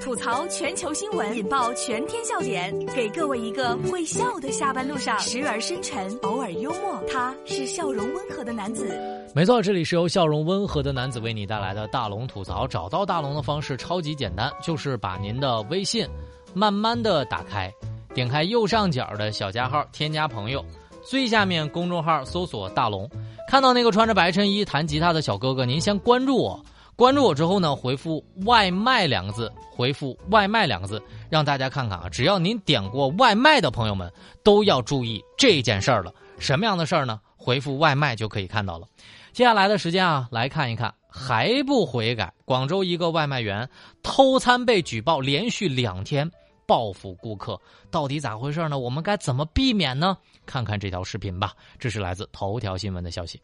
吐槽全球新闻，引爆全天笑点，给各位一个会笑的下班路上，时而深沉，偶尔幽默。他是笑容温和的男子。没错，这里是由笑容温和的男子为你带来的大龙吐槽。找到大龙的方式超级简单，就是把您的微信慢慢的打开，点开右上角的小加号，添加朋友，最下面公众号搜索大龙，看到那个穿着白衬衣弹吉他的小哥哥，您先关注我。关注我之后呢，回复“外卖”两个字，回复“外卖”两个字，让大家看看啊！只要您点过外卖的朋友们，都要注意这件事儿了。什么样的事儿呢？回复“外卖”就可以看到了。接下来的时间啊，来看一看还不悔改。广州一个外卖员偷餐被举报，连续两天报复顾客，到底咋回事呢？我们该怎么避免呢？看看这条视频吧。这是来自头条新闻的消息。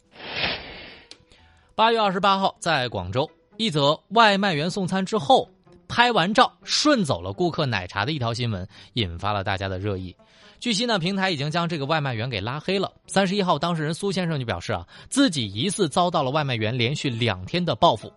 八月二十八号，在广州。一则外卖员送餐之后拍完照顺走了顾客奶茶的一条新闻，引发了大家的热议。据悉呢，平台已经将这个外卖员给拉黑了。三十一号，当事人苏先生就表示啊，自己疑似遭到了外卖员连续两天的报复。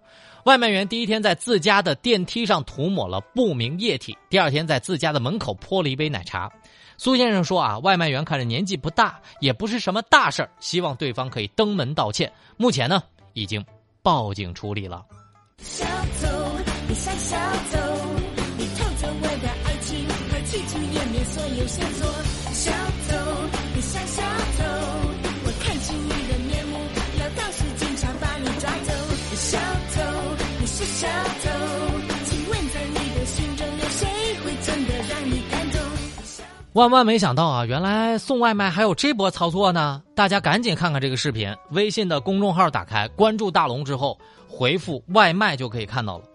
外卖员第一天在自家的电梯上涂抹了不明液体，第二天在自家的门口泼了一杯奶茶。苏先生说啊，外卖员看着年纪不大，也不是什么大事希望对方可以登门道歉。目前呢，已经报警处理了。小偷，你像小偷，你偷走我的爱情还企图湮灭所有线索。小偷，你像小偷，我看清你的面目，要告诉万万没想到啊，原来送外卖还有这波操作呢！大家赶紧看看这个视频，微信的公众号打开，关注大龙之后。回复外卖就可以看到了。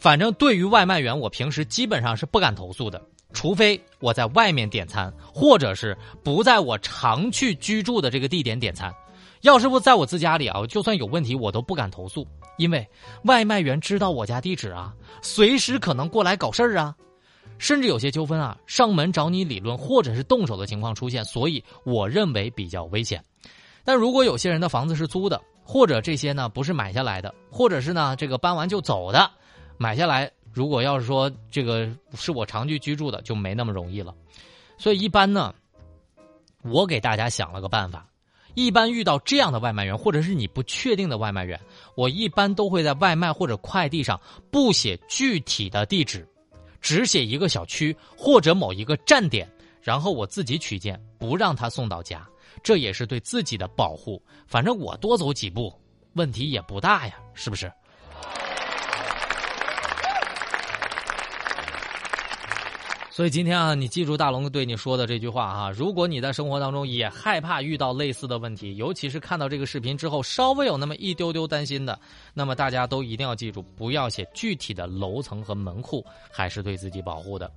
反正对于外卖员，我平时基本上是不敢投诉的，除非我在外面点餐，或者是不在我常去居住的这个地点点餐。要是不在我自家里啊，就算有问题我都不敢投诉，因为外卖员知道我家地址啊，随时可能过来搞事儿啊。甚至有些纠纷啊，上门找你理论或者是动手的情况出现，所以我认为比较危险。但如果有些人的房子是租的，或者这些呢不是买下来的，或者是呢这个搬完就走的，买下来如果要是说这个是我长期居住的，就没那么容易了。所以一般呢，我给大家想了个办法，一般遇到这样的外卖员，或者是你不确定的外卖员，我一般都会在外卖或者快递上不写具体的地址，只写一个小区或者某一个站点，然后我自己取件，不让他送到家。这也是对自己的保护，反正我多走几步，问题也不大呀，是不是？所以今天啊，你记住大龙对你说的这句话啊，如果你在生活当中也害怕遇到类似的问题，尤其是看到这个视频之后稍微有那么一丢丢担心的，那么大家都一定要记住，不要写具体的楼层和门户，还是对自己保护的。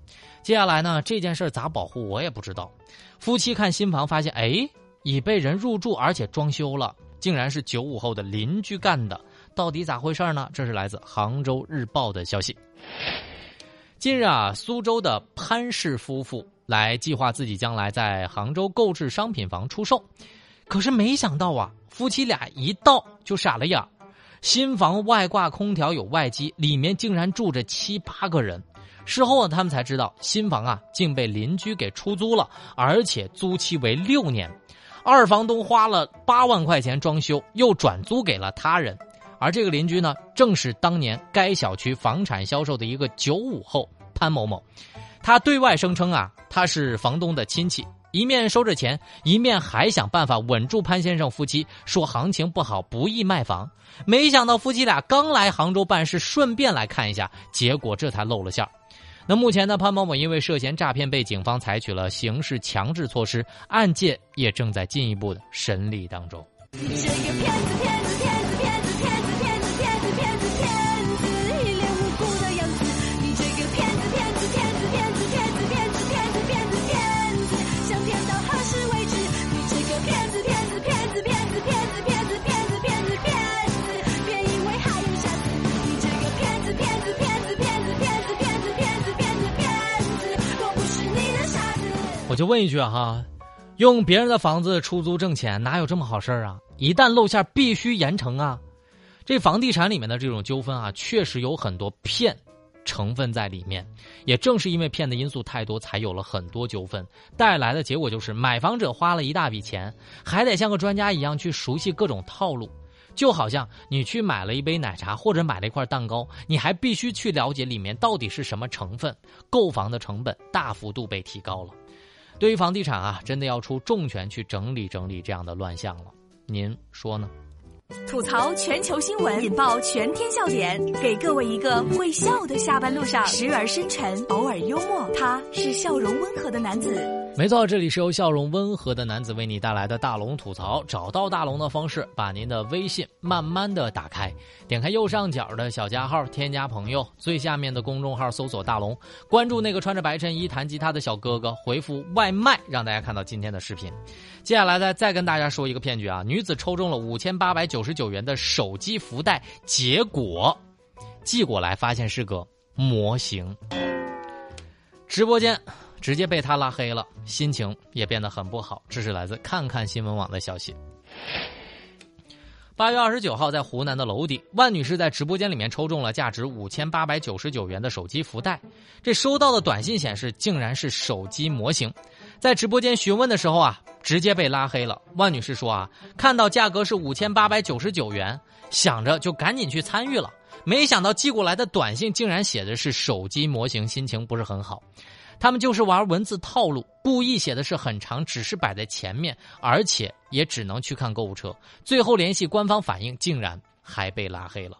接下来呢，这件事咋保护我也不知道。夫妻看新房发现，哎。已被人入住，而且装修了，竟然是九五后的邻居干的，到底咋回事呢？这是来自《杭州日报》的消息。近日啊，苏州的潘氏夫妇来计划自己将来在杭州购置商品房出售，可是没想到啊，夫妻俩一到就傻了眼儿，新房外挂空调有外机，里面竟然住着七八个人。事后啊，他们才知道新房啊竟被邻居给出租了，而且租期为六年。二房东花了八万块钱装修，又转租给了他人，而这个邻居呢，正是当年该小区房产销售的一个九五后潘某某。他对外声称啊，他是房东的亲戚，一面收着钱，一面还想办法稳住潘先生夫妻，说行情不好，不易卖房。没想到夫妻俩刚来杭州办事，顺便来看一下，结果这才露了馅儿。那目前呢，潘某某因为涉嫌诈骗被警方采取了刑事强制措施，案件也正在进一步的审理当中你这个骗子骗子骗。我就问一句哈，用别人的房子出租挣钱，哪有这么好事儿啊？一旦露馅，必须严惩啊！这房地产里面的这种纠纷啊，确实有很多骗、成分在里面。也正是因为骗的因素太多，才有了很多纠纷，带来的结果就是买房者花了一大笔钱，还得像个专家一样去熟悉各种套路。就好像你去买了一杯奶茶或者买了一块蛋糕，你还必须去了解里面到底是什么成分，购房的成本大幅度被提高了。对于房地产啊，真的要出重拳去整理整理这样的乱象了。您说呢？吐槽全球新闻，引爆全天笑点，给各位一个会笑的下班路上，时而深沉，偶尔幽默，他是笑容温和的男子。没错，这里是由笑容温和的男子为你带来的大龙吐槽。找到大龙的方式，把您的微信慢慢的打开，点开右上角的小加号，添加朋友，最下面的公众号搜索大龙，关注那个穿着白衬衣弹吉他的小哥哥，回复外卖，让大家看到今天的视频。接下来呢，再跟大家说一个骗局啊，女子抽中了五千八百九十九元的手机福袋，结果寄过来发现是个模型，直播间。直接被他拉黑了，心情也变得很不好。这是来自看看新闻网的消息。八月二十九号，在湖南的娄底，万女士在直播间里面抽中了价值五千八百九十九元的手机福袋。这收到的短信显示，竟然是手机模型。在直播间询问的时候啊，直接被拉黑了。万女士说啊，看到价格是五千八百九十九元，想着就赶紧去参与了，没想到寄过来的短信竟然写的是手机模型，心情不是很好。他们就是玩文字套路，故意写的是很长，只是摆在前面，而且也只能去看购物车。最后联系官方反映，竟然还被拉黑了。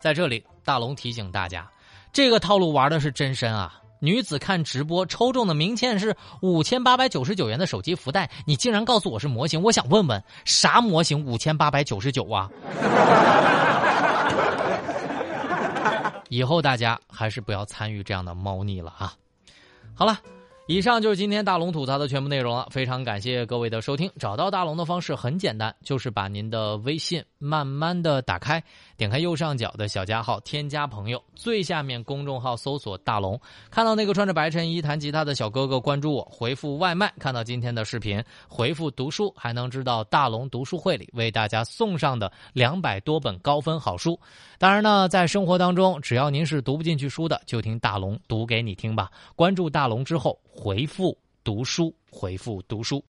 在这里，大龙提醒大家，这个套路玩的是真深啊！女子看直播抽中的名签是五千八百九十九元的手机福袋，你竟然告诉我是模型，我想问问，啥模型五千八百九十九啊？以后大家还是不要参与这样的猫腻了啊！好了，以上就是今天大龙吐槽的全部内容了。非常感谢各位的收听。找到大龙的方式很简单，就是把您的微信慢慢的打开，点开右上角的小加号，添加朋友，最下面公众号搜索大龙，看到那个穿着白衬衣弹吉他的小哥哥，关注我，回复外卖，看到今天的视频，回复读书，还能知道大龙读书会里为大家送上的两百多本高分好书。当然呢，在生活当中，只要您是读不进去书的，就听大龙读给你听吧。关注大龙之后，回复读书，回复读书。